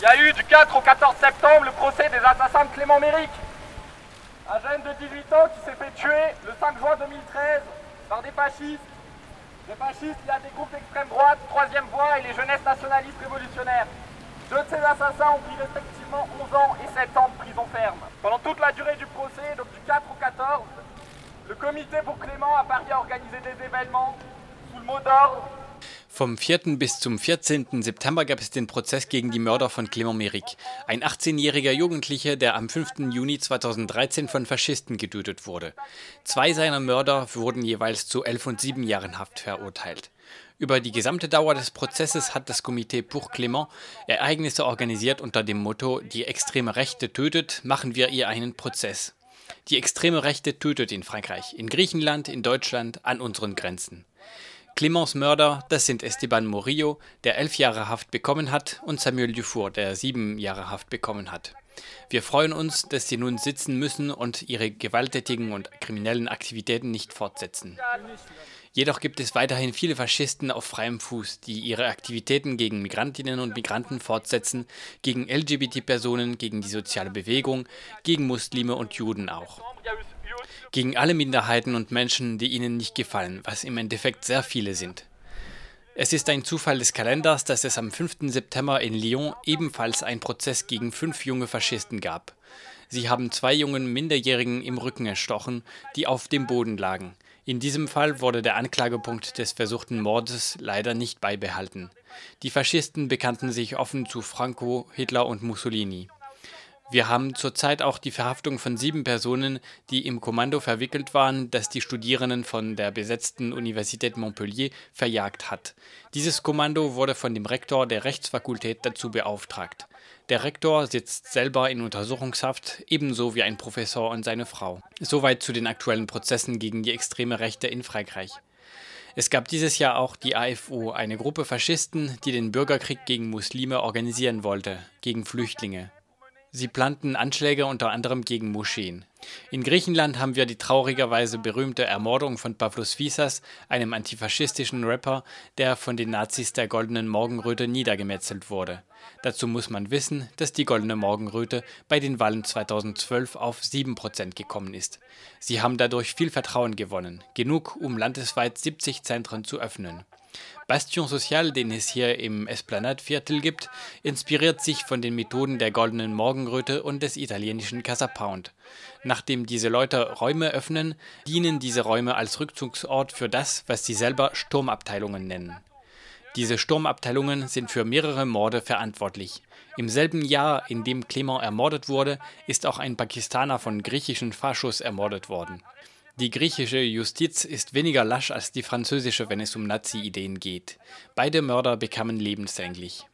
Il y a eu du 4 au 14 septembre le procès des assassins de Clément Méric. Un jeune de 18 ans qui s'est fait tuer le 5 juin 2013 par des fascistes. Des fascistes, il y a des groupes d'extrême droite, Troisième Voie et les jeunesses nationalistes révolutionnaires. Deux de ces assassins ont pris respectivement 11 ans et 7 ans de prison ferme. Pendant toute la durée du procès, donc du 4 au 14, le comité pour Clément à Paris a organisé des événements sous le mot d'ordre Vom 4. bis zum 14. September gab es den Prozess gegen die Mörder von Clément Méric, ein 18-jähriger Jugendlicher, der am 5. Juni 2013 von Faschisten getötet wurde. Zwei seiner Mörder wurden jeweils zu elf und sieben Jahren Haft verurteilt. Über die gesamte Dauer des Prozesses hat das Komitee Pour Clément Ereignisse organisiert unter dem Motto Die extreme Rechte tötet, machen wir ihr einen Prozess. Die extreme Rechte tötet in Frankreich, in Griechenland, in Deutschland, an unseren Grenzen. Cléments Mörder, das sind Esteban Morillo, der elf Jahre Haft bekommen hat, und Samuel Dufour, der sieben Jahre Haft bekommen hat. Wir freuen uns, dass sie nun sitzen müssen und ihre gewalttätigen und kriminellen Aktivitäten nicht fortsetzen. Jedoch gibt es weiterhin viele Faschisten auf freiem Fuß, die ihre Aktivitäten gegen Migrantinnen und Migranten fortsetzen, gegen LGBT-Personen, gegen die soziale Bewegung, gegen Muslime und Juden auch gegen alle Minderheiten und Menschen, die ihnen nicht gefallen, was im Endeffekt sehr viele sind. Es ist ein Zufall des Kalenders, dass es am 5. September in Lyon ebenfalls einen Prozess gegen fünf junge Faschisten gab. Sie haben zwei jungen Minderjährigen im Rücken erstochen, die auf dem Boden lagen. In diesem Fall wurde der Anklagepunkt des versuchten Mordes leider nicht beibehalten. Die Faschisten bekannten sich offen zu Franco, Hitler und Mussolini. Wir haben zurzeit auch die Verhaftung von sieben Personen, die im Kommando verwickelt waren, das die Studierenden von der besetzten Universität Montpellier verjagt hat. Dieses Kommando wurde von dem Rektor der Rechtsfakultät dazu beauftragt. Der Rektor sitzt selber in Untersuchungshaft, ebenso wie ein Professor und seine Frau. Soweit zu den aktuellen Prozessen gegen die extreme Rechte in Frankreich. Es gab dieses Jahr auch die AFO, eine Gruppe Faschisten, die den Bürgerkrieg gegen Muslime organisieren wollte, gegen Flüchtlinge. Sie planten Anschläge unter anderem gegen Moscheen. In Griechenland haben wir die traurigerweise berühmte Ermordung von Pavlos Fissas, einem antifaschistischen Rapper, der von den Nazis der Goldenen Morgenröte niedergemetzelt wurde. Dazu muss man wissen, dass die Goldene Morgenröte bei den Wahlen 2012 auf 7% gekommen ist. Sie haben dadurch viel Vertrauen gewonnen, genug, um landesweit 70 Zentren zu öffnen. Bastion Social, den es hier im Esplanade-Viertel gibt, inspiriert sich von den Methoden der Goldenen Morgenröte und des italienischen Casa Pound. Nachdem diese Leute Räume öffnen, dienen diese Räume als Rückzugsort für das, was sie selber Sturmabteilungen nennen. Diese Sturmabteilungen sind für mehrere Morde verantwortlich. Im selben Jahr, in dem Clement ermordet wurde, ist auch ein Pakistaner von griechischen Faschos ermordet worden. Die griechische Justiz ist weniger lasch als die französische, wenn es um Nazi-Ideen geht. Beide Mörder bekamen lebenslänglich.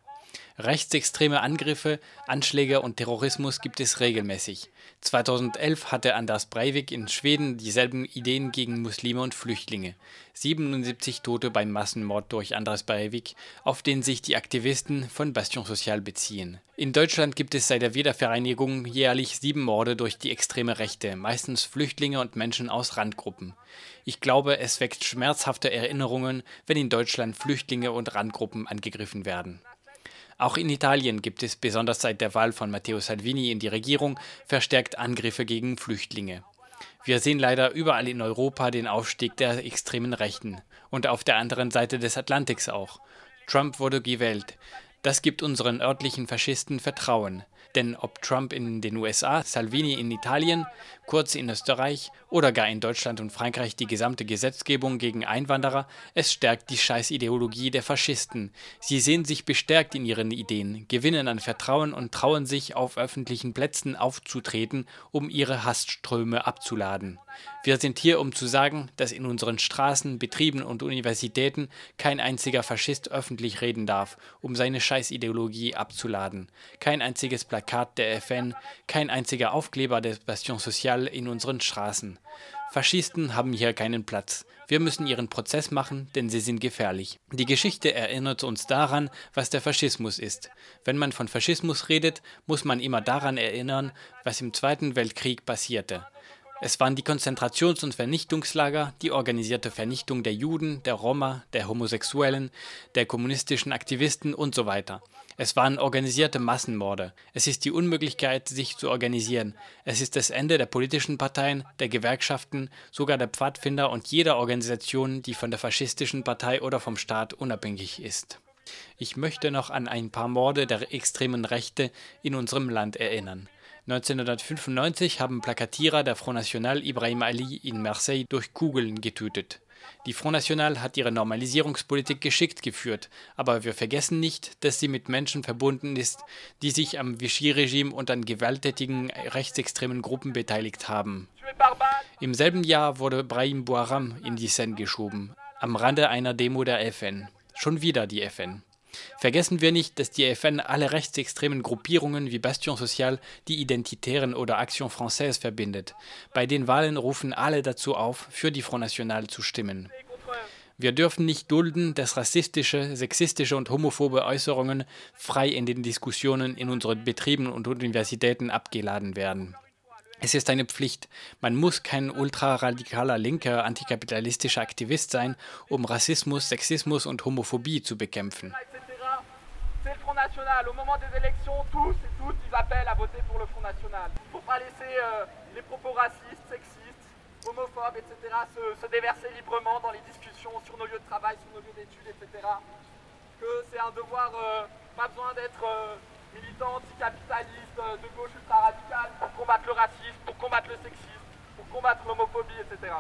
Rechtsextreme Angriffe, Anschläge und Terrorismus gibt es regelmäßig. 2011 hatte Anders Breivik in Schweden dieselben Ideen gegen Muslime und Flüchtlinge. 77 Tote beim Massenmord durch Anders Breivik, auf den sich die Aktivisten von Bastion Social beziehen. In Deutschland gibt es seit der Wiedervereinigung jährlich sieben Morde durch die extreme Rechte, meistens Flüchtlinge und Menschen aus Randgruppen. Ich glaube, es weckt schmerzhafte Erinnerungen, wenn in Deutschland Flüchtlinge und Randgruppen angegriffen werden. Auch in Italien gibt es besonders seit der Wahl von Matteo Salvini in die Regierung verstärkt Angriffe gegen Flüchtlinge. Wir sehen leider überall in Europa den Aufstieg der extremen Rechten und auf der anderen Seite des Atlantiks auch. Trump wurde gewählt. Das gibt unseren örtlichen Faschisten Vertrauen. Denn ob Trump in den USA, Salvini in Italien, Kurz in Österreich oder gar in Deutschland und Frankreich die gesamte Gesetzgebung gegen Einwanderer, es stärkt die Scheißideologie der Faschisten. Sie sehen sich bestärkt in ihren Ideen, gewinnen an Vertrauen und trauen sich, auf öffentlichen Plätzen aufzutreten, um ihre Hassströme abzuladen. Wir sind hier, um zu sagen, dass in unseren Straßen, Betrieben und Universitäten kein einziger Faschist öffentlich reden darf, um seine Scheißideologie abzuladen. Kein einziges Plakat der FN, kein einziger Aufkleber des Bastion Social in unseren Straßen. Faschisten haben hier keinen Platz. Wir müssen ihren Prozess machen, denn sie sind gefährlich. Die Geschichte erinnert uns daran, was der Faschismus ist. Wenn man von Faschismus redet, muss man immer daran erinnern, was im Zweiten Weltkrieg passierte. Es waren die Konzentrations- und Vernichtungslager, die organisierte Vernichtung der Juden, der Roma, der Homosexuellen, der kommunistischen Aktivisten und so weiter. Es waren organisierte Massenmorde. Es ist die Unmöglichkeit, sich zu organisieren. Es ist das Ende der politischen Parteien, der Gewerkschaften, sogar der Pfadfinder und jeder Organisation, die von der faschistischen Partei oder vom Staat unabhängig ist. Ich möchte noch an ein paar Morde der extremen Rechte in unserem Land erinnern. 1995 haben Plakatierer der Front National Ibrahim Ali in Marseille durch Kugeln getötet. Die Front National hat ihre Normalisierungspolitik geschickt geführt, aber wir vergessen nicht, dass sie mit Menschen verbunden ist, die sich am Vichy-Regime und an gewalttätigen rechtsextremen Gruppen beteiligt haben. Im selben Jahr wurde Brahim Bouaram in die Seine geschoben, am Rande einer Demo der FN. Schon wieder die FN. Vergessen wir nicht, dass die FN alle rechtsextremen Gruppierungen wie Bastion Social, die Identitären oder Action Française verbindet. Bei den Wahlen rufen alle dazu auf, für die Front National zu stimmen. Wir dürfen nicht dulden, dass rassistische, sexistische und homophobe Äußerungen frei in den Diskussionen in unseren Betrieben und Universitäten abgeladen werden. Es ist eine Pflicht. Man muss kein ultraradikaler linker antikapitalistischer Aktivist sein, um Rassismus, Sexismus und Homophobie zu bekämpfen. C'est le Front National. Au moment des élections, tous et toutes, ils appellent à voter pour le Front National. Il ne faut pas laisser euh, les propos racistes, sexistes, homophobes, etc. Se, se, déverser librement dans les discussions sur nos lieux de travail, sur nos lieux d'études, etc. Que c'est un devoir, euh, pas besoin d'être euh, militant anticapitaliste, euh, de gauche ultra-radical, pour combattre le racisme, pour combattre le sexisme, pour combattre l'homophobie, etc.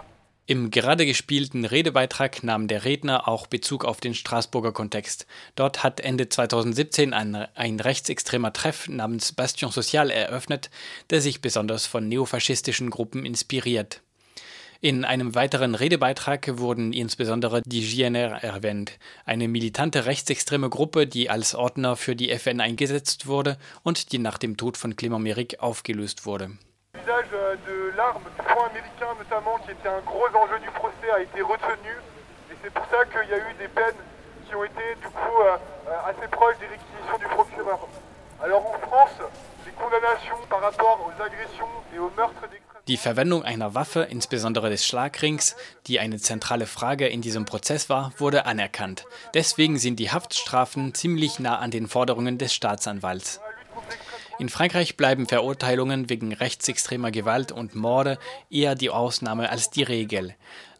Im gerade gespielten Redebeitrag nahm der Redner auch Bezug auf den Straßburger Kontext. Dort hat Ende 2017 ein, ein rechtsextremer Treff namens Bastion Social eröffnet, der sich besonders von neofaschistischen Gruppen inspiriert. In einem weiteren Redebeitrag wurden insbesondere die GNR erwähnt, eine militante rechtsextreme Gruppe, die als Ordner für die FN eingesetzt wurde und die nach dem Tod von Clément Méric aufgelöst wurde. L'usage de l'arme du front américain notamment, qui était un gros enjeu du procès, a été retenu. Et c'est pour ça qu'il y a eu des peines qui ont été du coup euh, euh, assez proches des réquisitions du procureur. Alors en France, les condamnations par rapport aux agressions et aux meurtres des Die Verwendung einer Waffe, insbesondere des Schlagrings, die eine zentrale Frage in diesem Prozess war, wurde anerkannt. Deswegen sind die Haftstrafen ziemlich nah an den Forderungen des Staatsanwalts. In Frankreich bleiben Verurteilungen wegen rechtsextremer Gewalt und Morde eher die Ausnahme als die Regel.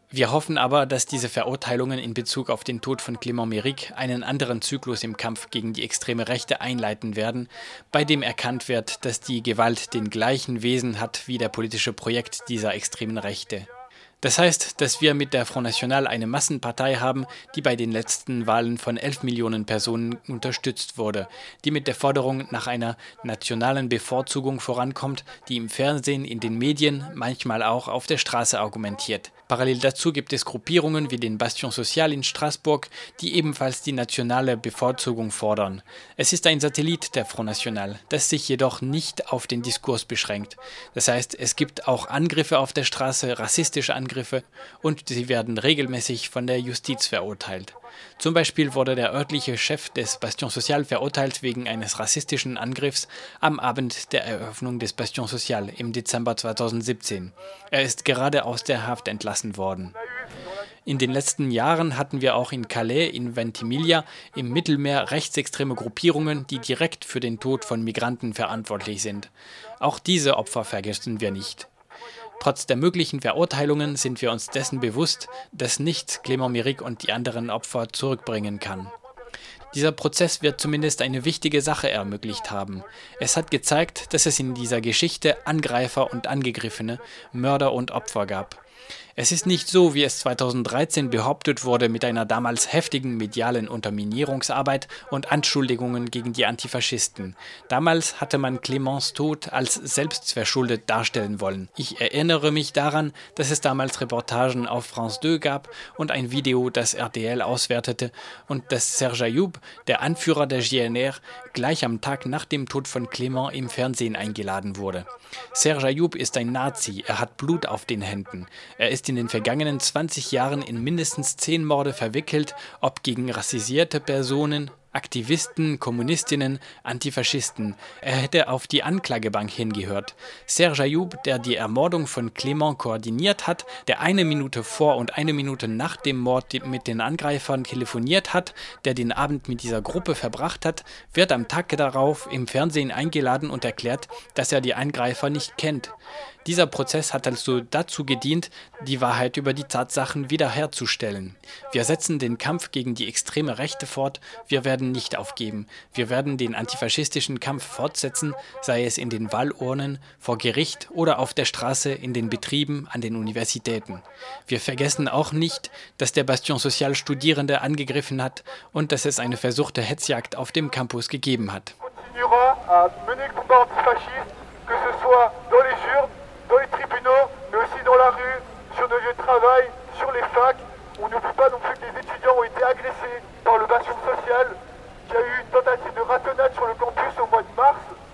Wir hoffen aber, dass diese Verurteilungen in Bezug auf den Tod von Clément Méric einen anderen Zyklus im Kampf gegen die extreme Rechte einleiten werden, bei dem erkannt wird, dass die Gewalt den gleichen Wesen hat wie der politische Projekt dieser extremen Rechte. Das heißt, dass wir mit der Front National eine Massenpartei haben, die bei den letzten Wahlen von 11 Millionen Personen unterstützt wurde, die mit der Forderung nach einer nationalen Bevorzugung vorankommt, die im Fernsehen, in den Medien, manchmal auch auf der Straße argumentiert. Parallel dazu gibt es Gruppierungen wie den Bastion Social in Straßburg, die ebenfalls die nationale Bevorzugung fordern. Es ist ein Satellit der Front National, das sich jedoch nicht auf den Diskurs beschränkt. Das heißt, es gibt auch Angriffe auf der Straße, rassistische Angriffe und sie werden regelmäßig von der Justiz verurteilt. Zum Beispiel wurde der örtliche Chef des Bastion Social verurteilt wegen eines rassistischen Angriffs am Abend der Eröffnung des Bastion Social im Dezember 2017. Er ist gerade aus der Haft entlassen worden. In den letzten Jahren hatten wir auch in Calais, in Ventimiglia, im Mittelmeer rechtsextreme Gruppierungen, die direkt für den Tod von Migranten verantwortlich sind. Auch diese Opfer vergessen wir nicht. Trotz der möglichen Verurteilungen sind wir uns dessen bewusst, dass nichts Clément Méric und die anderen Opfer zurückbringen kann. Dieser Prozess wird zumindest eine wichtige Sache ermöglicht haben. Es hat gezeigt, dass es in dieser Geschichte Angreifer und Angegriffene, Mörder und Opfer gab. Es ist nicht so, wie es 2013 behauptet wurde, mit einer damals heftigen medialen Unterminierungsarbeit und Anschuldigungen gegen die Antifaschisten. Damals hatte man Clemens Tod als selbstverschuldet darstellen wollen. Ich erinnere mich daran, dass es damals Reportagen auf France 2 gab und ein Video, das RTL auswertete und dass Serge Ayoub, der Anführer der GNR, gleich am Tag nach dem Tod von Clement im Fernsehen eingeladen wurde. Serge Ayoub ist ein Nazi, er hat Blut auf den Händen. Er ist in den vergangenen 20 Jahren in mindestens 10 Morde verwickelt, ob gegen rassisierte Personen, Aktivisten, Kommunistinnen, Antifaschisten. Er hätte auf die Anklagebank hingehört. Serge Ayoub, der die Ermordung von Clément koordiniert hat, der eine Minute vor und eine Minute nach dem Mord mit den Angreifern telefoniert hat, der den Abend mit dieser Gruppe verbracht hat, wird am Tag darauf im Fernsehen eingeladen und erklärt, dass er die Angreifer nicht kennt. Dieser Prozess hat also dazu gedient, die Wahrheit über die Tatsachen wiederherzustellen. Wir setzen den Kampf gegen die extreme Rechte fort, wir werden nicht aufgeben. Wir werden den antifaschistischen Kampf fortsetzen, sei es in den Wahlurnen, vor Gericht oder auf der Straße, in den Betrieben, an den Universitäten. Wir vergessen auch nicht, dass der Bastion Social Studierende angegriffen hat und dass es eine versuchte Hetzjagd auf dem Campus gegeben hat. que ce soit dans les urnes, sur nos lieux de travail, sur les facs. On n'oublie pas non plus que les étudiants ont été agressés par le bastion social, qu'il y a eu une tentative de ratonnade sur le campus au mois de mars.